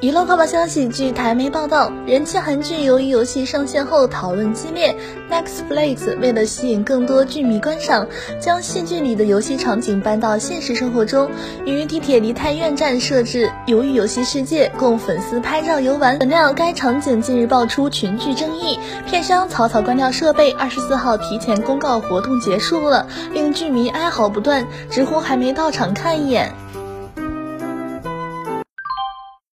娱乐快报消息，据台媒报道，人气韩剧《鱿鱼游戏》上线后讨论激烈。Netflix 为了吸引更多剧迷观赏，将戏剧里的游戏场景搬到现实生活中，于地铁梨泰院站设置鱿鱼游戏世界，供粉丝拍照游玩。怎料该场景近日爆出群聚争议，片商草草关掉设备，二十四号提前公告活动结束了，令剧迷哀嚎不断，直呼还没到场看一眼。